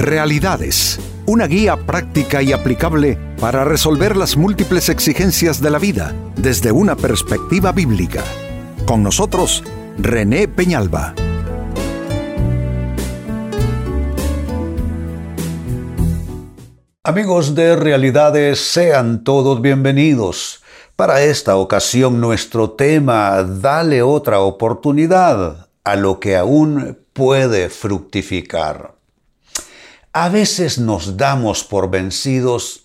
Realidades, una guía práctica y aplicable para resolver las múltiples exigencias de la vida desde una perspectiva bíblica. Con nosotros, René Peñalba. Amigos de Realidades, sean todos bienvenidos. Para esta ocasión nuestro tema, dale otra oportunidad a lo que aún puede fructificar. A veces nos damos por vencidos,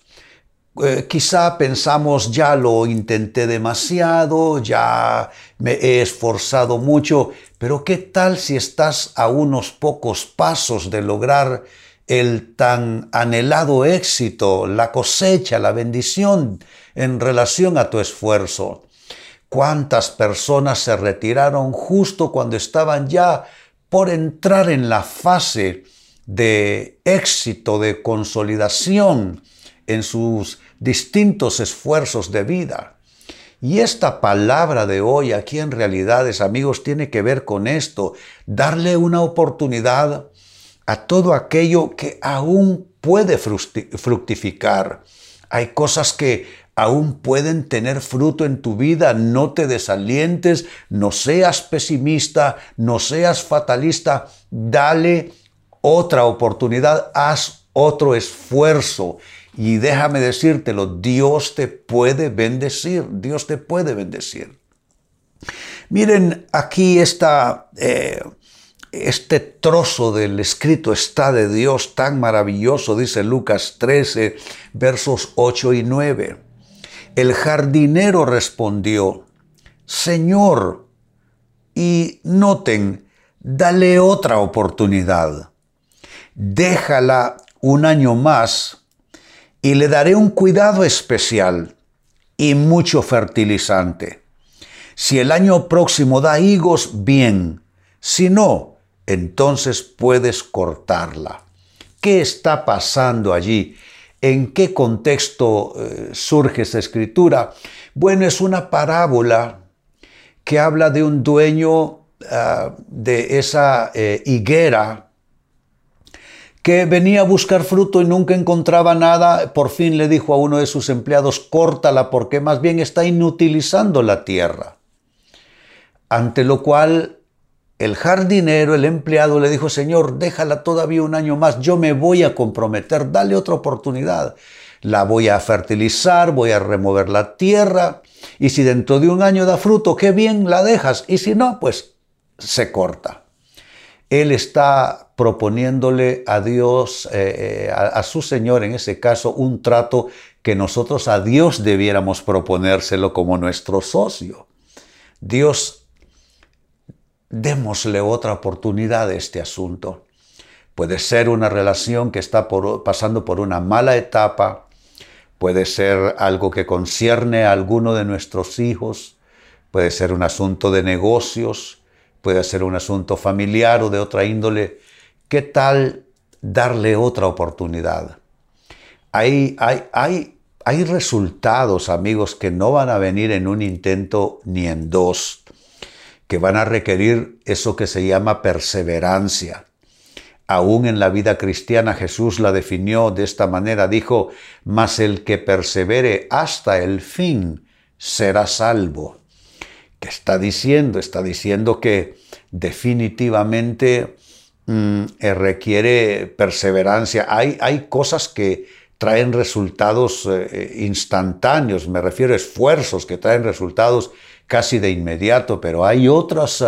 eh, quizá pensamos ya lo intenté demasiado, ya me he esforzado mucho, pero ¿qué tal si estás a unos pocos pasos de lograr el tan anhelado éxito, la cosecha, la bendición en relación a tu esfuerzo? ¿Cuántas personas se retiraron justo cuando estaban ya por entrar en la fase de éxito, de consolidación en sus distintos esfuerzos de vida. Y esta palabra de hoy aquí en realidades, amigos, tiene que ver con esto, darle una oportunidad a todo aquello que aún puede fructificar. Hay cosas que aún pueden tener fruto en tu vida. No te desalientes, no seas pesimista, no seas fatalista. Dale otra oportunidad, haz otro esfuerzo. Y déjame decírtelo, Dios te puede bendecir, Dios te puede bendecir. Miren, aquí está eh, este trozo del escrito está de Dios tan maravilloso, dice Lucas 13, versos 8 y 9. El jardinero respondió, Señor, y noten, dale otra oportunidad déjala un año más y le daré un cuidado especial y mucho fertilizante. Si el año próximo da higos, bien. Si no, entonces puedes cortarla. ¿Qué está pasando allí? ¿En qué contexto eh, surge esa escritura? Bueno, es una parábola que habla de un dueño ah, de esa eh, higuera que venía a buscar fruto y nunca encontraba nada, por fin le dijo a uno de sus empleados, córtala porque más bien está inutilizando la tierra. Ante lo cual el jardinero, el empleado, le dijo, Señor, déjala todavía un año más, yo me voy a comprometer, dale otra oportunidad. La voy a fertilizar, voy a remover la tierra, y si dentro de un año da fruto, qué bien la dejas, y si no, pues se corta. Él está proponiéndole a Dios, eh, eh, a, su Señor en ese caso, un trato que nosotros a Dios debiéramos proponérselo como nuestro socio. Dios, démosle otra oportunidad a este asunto. Puede ser una relación que está pasando por una mala etapa, puede ser algo que concierne a alguno de nuestros hijos, puede ser un asunto de negocios, puede ser un asunto familiar o de otra índole. ¿Qué tal darle otra oportunidad? Hay, hay, hay, hay resultados, amigos, que no van a venir en un intento ni en dos, que van a requerir eso que se llama perseverancia. Aún en la vida cristiana Jesús la definió de esta manera, dijo, mas el que persevere hasta el fin será salvo. ¿Qué está diciendo? Está diciendo que definitivamente mm, eh, requiere perseverancia. Hay, hay, cosas que traen resultados eh, eh, instantáneos, me refiero a esfuerzos que traen resultados casi de inmediato, pero hay otras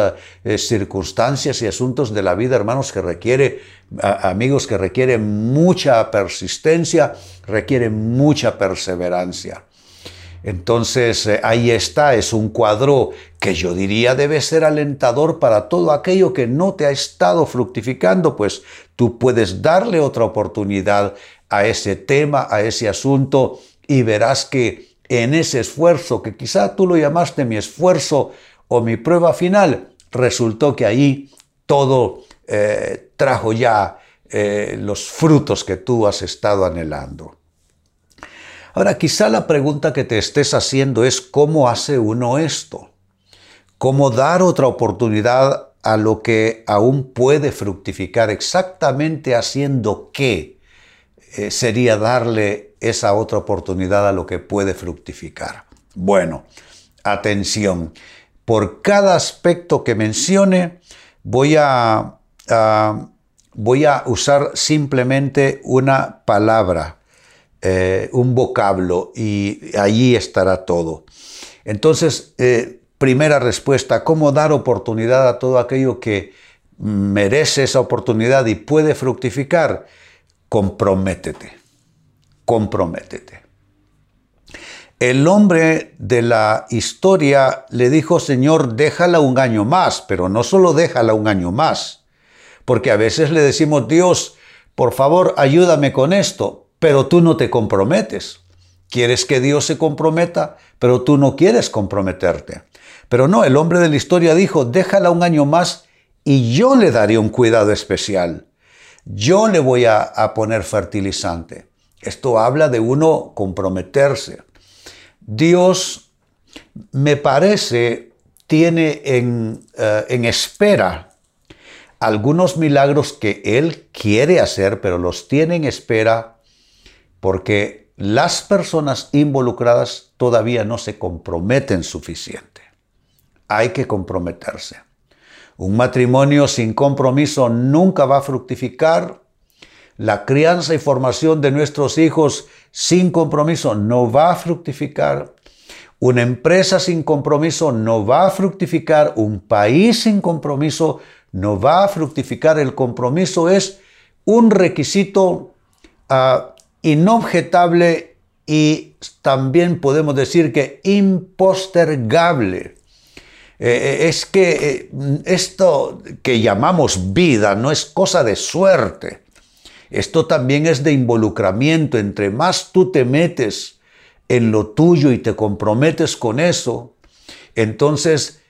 circunstancias y asuntos de la vida, hermanos, que requiere, amigos, que requieren mucha persistencia, requieren mucha perseverancia. Entonces eh, ahí está, es un cuadro que yo diría debe ser alentador para todo aquello que no te ha estado fructificando, pues tú puedes darle otra oportunidad a ese tema, a ese asunto, y verás que en ese esfuerzo, que quizá tú lo llamaste mi esfuerzo o mi prueba final, resultó que ahí todo eh, trajo ya eh, los frutos que tú has estado anhelando. Ahora, quizá la pregunta que te estés haciendo es cómo hace uno esto. ¿Cómo dar otra oportunidad a lo que aún puede fructificar, exactamente haciendo qué eh, sería darle esa otra oportunidad a lo que puede fructificar. Bueno, atención, por cada aspecto que mencione voy a, voy a usar simplemente una palabra, eh, un vocablo, y allí estará todo. Entonces, eh, primera respuesta, ¿cómo dar oportunidad a todo aquello que merece esa oportunidad y puede fructificar? Comprométete, comprométete. El hombre de la historia le dijo, Señor, déjala un año más, pero no solo déjala un año más, porque a veces le decimos, Dios, por favor, ayúdame con esto, pero tú no te comprometes. Quieres que Dios se comprometa, pero tú no quieres comprometerte. Pero no, el hombre de la historia dijo, déjala un año más y yo le daré un cuidado especial. Yo le voy a, poner fertilizante. Esto habla de uno comprometerse. Dios, me parece, tiene en, eh, en espera algunos milagros que Él quiere hacer, pero los tiene en espera porque las personas involucradas todavía no se comprometen suficiente. Hay que comprometerse. Un matrimonio sin compromiso nunca va a fructificar. La crianza y formación de nuestros hijos sin compromiso no va a fructificar. Una empresa sin compromiso no va a fructificar. Un país sin compromiso no va a fructificar. El compromiso es un requisito uh, inobjetable y también podemos decir que impostergable. Eh, eh, es que eh, esto que llamamos vida no es cosa de suerte. Esto también es de involucramiento. Entre más tú te metes en lo tuyo y te comprometes con eso, entonces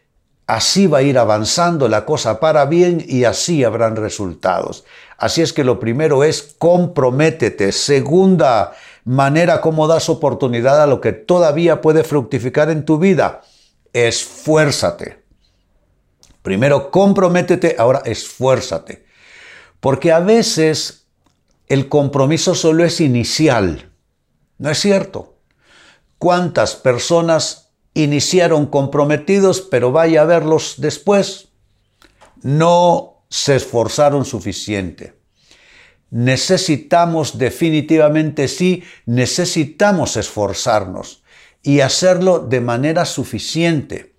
así va a ir avanzando la cosa para bien y así habrán resultados. Así es que lo primero es comprométete. Segunda manera como das oportunidad a lo que todavía puede fructificar en tu vida, esfuérzate. Primero comprométete, ahora esfuérzate. Porque a veces el compromiso solo es inicial. ¿No es cierto? ¿Cuántas personas iniciaron comprometidos, pero vaya a verlos después? No se esforzaron suficiente. Necesitamos definitivamente, sí, necesitamos esforzarnos y hacerlo de manera suficiente.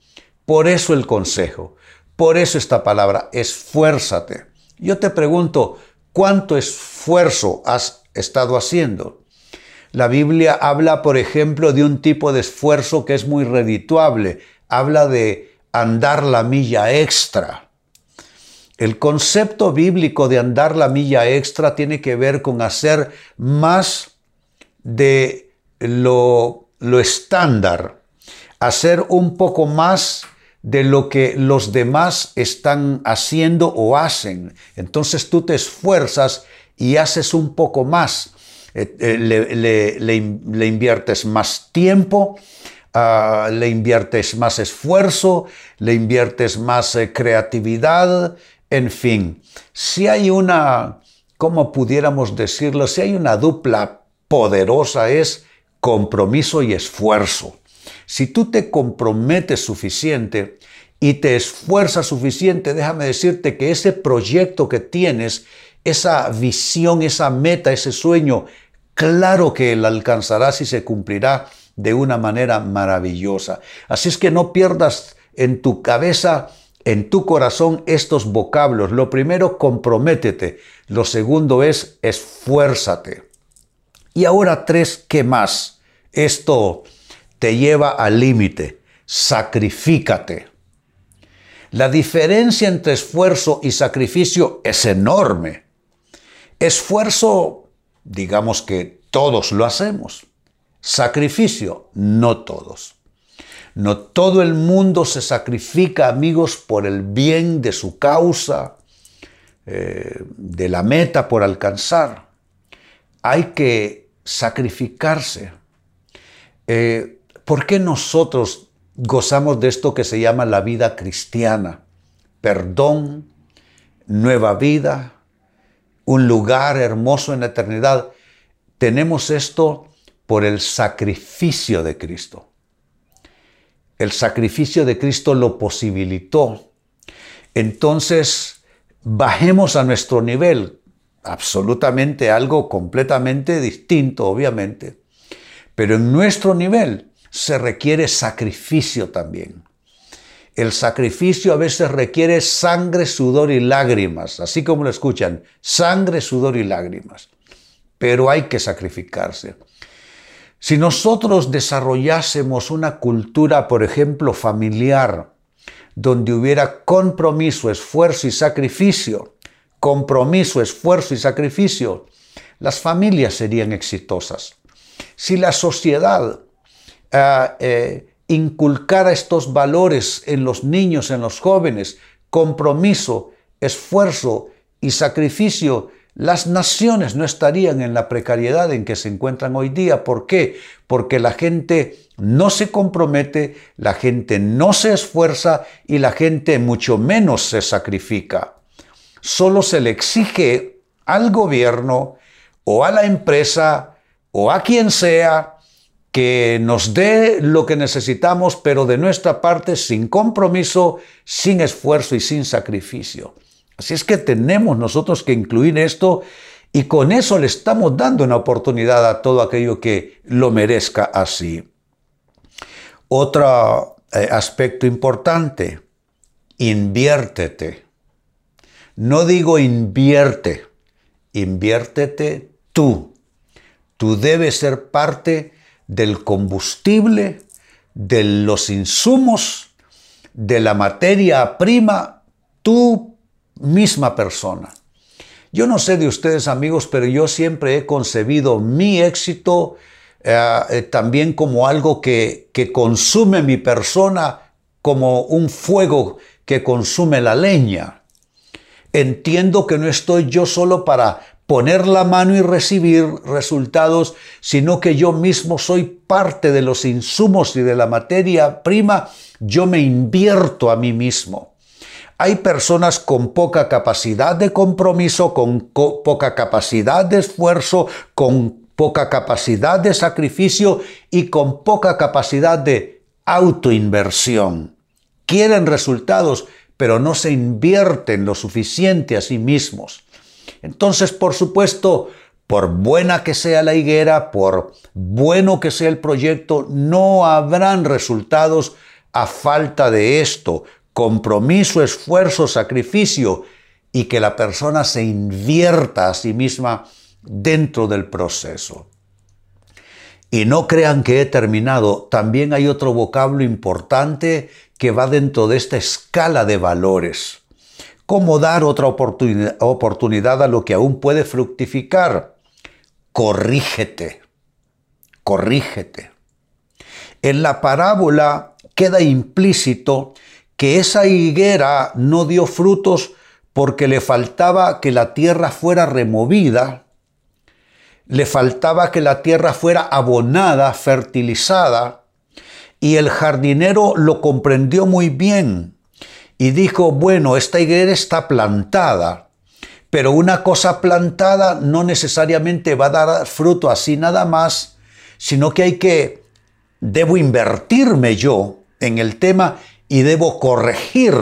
Por eso el consejo, por eso esta palabra, esfuérzate. Yo te pregunto, ¿Cuánto esfuerzo has estado haciendo? La Biblia habla, por ejemplo, de un tipo de esfuerzo que es muy redituable. Habla de andar la milla extra. El concepto bíblico de andar la milla extra tiene que ver con hacer más de lo, lo estándar, hacer un poco más de lo que los demás están haciendo o hacen. Entonces tú te esfuerzas y haces un poco más. Eh, eh, le, inviertes más tiempo, ah, le inviertes más esfuerzo, le inviertes más eh, creatividad, en fin. Si hay una, ¿cómo pudiéramos decirlo? Si hay una dupla poderosa es compromiso y esfuerzo. Si tú te comprometes suficiente y te esfuerzas suficiente, déjame decirte que ese proyecto que tienes, esa visión, esa meta, ese sueño, claro que la alcanzarás y se cumplirá de una manera maravillosa. Así es que no pierdas en tu cabeza, en tu corazón estos vocablos. Lo primero, comprométete. Lo segundo es esfuérzate. Y ahora tres, ¿qué más? Esto te lleva al límite. Sacrifícate. La diferencia entre esfuerzo y sacrificio es enorme. Esfuerzo, digamos que todos lo hacemos. Sacrificio, no todos. No todo el mundo se sacrifica, amigos, por el bien de su causa, eh, de la meta por alcanzar. Hay que sacrificarse. Eh, ¿Por qué nosotros gozamos de esto que se llama la vida cristiana? perdón, nueva vida, un lugar hermoso en la eternidad. Tenemos esto por el sacrificio de Cristo. El sacrificio de Cristo lo posibilitó. Entonces, bajemos a nuestro nivel, absolutamente algo completamente distinto, obviamente. Pero en nuestro nivel se requiere sacrificio también. El sacrificio a veces requiere sangre, sudor y lágrimas, así como lo escuchan, sangre, sudor y lágrimas. Pero hay que sacrificarse. Si nosotros desarrollásemos una cultura, por ejemplo, familiar, donde hubiera compromiso, esfuerzo y sacrificio, compromiso, esfuerzo y sacrificio, las familias serían exitosas. Si la sociedad ah, eh, inculcara estos valores en los niños, en los jóvenes, compromiso, esfuerzo y sacrificio, las naciones no estarían en la precariedad en que se encuentran hoy día. ¿Por qué? Porque la gente no se compromete, la gente no se esfuerza y la gente mucho menos se sacrifica. Solo se le exige al gobierno o a la empresa o a quien sea que nos dé lo que necesitamos, pero de nuestra parte sin compromiso, sin esfuerzo y sin sacrificio. Así es que tenemos nosotros que incluir esto y con eso le estamos dando una oportunidad a todo aquello que lo merezca así. Otro eh, aspecto importante, inviértete. No digo invierte, inviértete tú. Tú debes ser parte del combustible, de los insumos, de la materia prima, tú misma persona. Yo no sé de ustedes amigos, pero yo siempre he concebido mi éxito eh, eh, también como algo que consume mi persona, como un fuego que consume la leña. Entiendo que no estoy yo solo para poner la mano y recibir resultados, sino que yo mismo soy parte de los insumos y de la materia prima, yo me invierto a mí mismo. Hay personas con poca capacidad de compromiso, con poca capacidad de esfuerzo, con poca capacidad de sacrificio y con poca capacidad de autoinversión. Quieren resultados, pero no se invierten lo suficiente a sí mismos. Entonces, por supuesto, por buena que sea la higuera, por bueno que sea el proyecto, no habrán resultados a falta de esto, compromiso, esfuerzo, sacrificio y que la persona se invierta a sí misma dentro del proceso. Y no crean que he terminado, también hay otro vocablo importante que va dentro de esta escala de valores. ¿Cómo dar otra oportunidad a lo que aún puede fructificar? Corrígete, corrígete. En la parábola queda implícito que esa higuera no dio frutos porque le faltaba que la tierra fuera removida, le faltaba que la tierra fuera abonada, fertilizada, y el jardinero lo comprendió muy bien y dijo, bueno, esta higuera está plantada, pero una cosa plantada no necesariamente va a dar fruto así nada más, sino que hay que, debo invertirme yo en el tema y debo corregir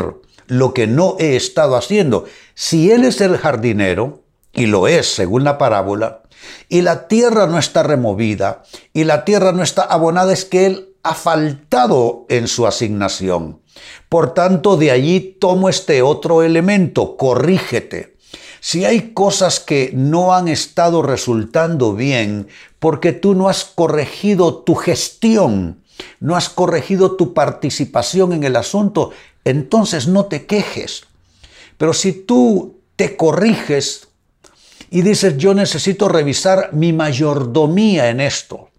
lo que no he estado haciendo. Si Él es el jardinero, y lo es según la parábola, y la tierra no está removida, y la tierra no está abonada, es que Él ha faltado en su asignación. Por tanto, de allí tomo este otro elemento, corrígete. Si hay cosas que no han estado resultando bien porque tú no has corregido tu gestión, no has corregido tu participación en el asunto, entonces no te quejes. Pero si tú te corriges y dices, yo necesito revisar mi mayordomía en esto,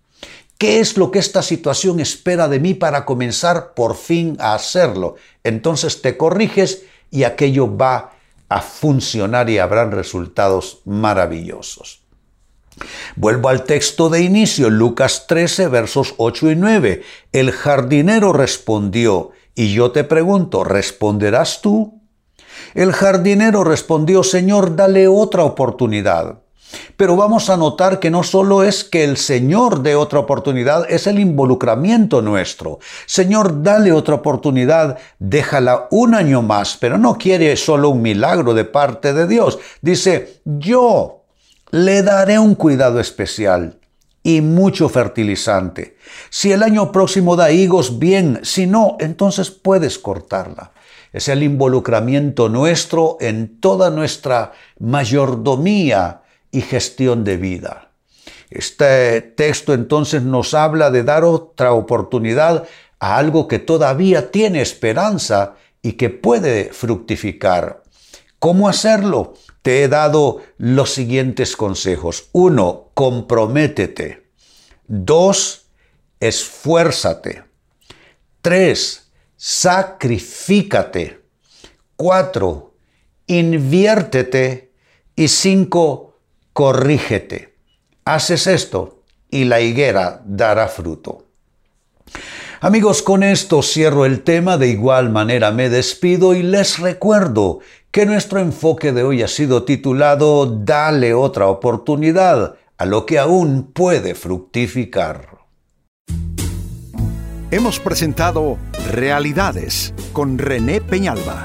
¿Qué es lo que esta situación espera de mí para comenzar por fin a hacerlo? Entonces te corriges y aquello va a funcionar y habrán resultados maravillosos. Vuelvo al texto de inicio, Lucas 13, versos 8 y 9. El jardinero respondió, y yo te pregunto, ¿responderás tú? El jardinero respondió, Señor, dale otra oportunidad. Pero vamos a notar que no solo es que el Señor dé otra oportunidad, es el involucramiento nuestro. Señor, dale otra oportunidad, déjala un año más, pero no quiere solo un milagro de parte de Dios. Dice, yo le daré un cuidado especial y mucho fertilizante. Si el año próximo da higos, bien, si no, entonces puedes cortarla. Es el involucramiento nuestro en toda nuestra mayordomía y gestión de vida. Este texto entonces nos habla de dar otra oportunidad a algo que todavía tiene esperanza y que puede fructificar. ¿Cómo hacerlo? Te he dado los siguientes consejos. Uno, comprométete. Dos, esfuérzate. Tres, sacrifícate. Cuatro, inviértete. Y cinco, corrígete. Haces esto y la higuera dará fruto. Amigos, con esto cierro el tema, de igual manera me despido y les recuerdo que nuestro enfoque de hoy ha sido titulado Dale otra oportunidad a lo que aún puede fructificar. Hemos presentado Realidades con René Peñalba.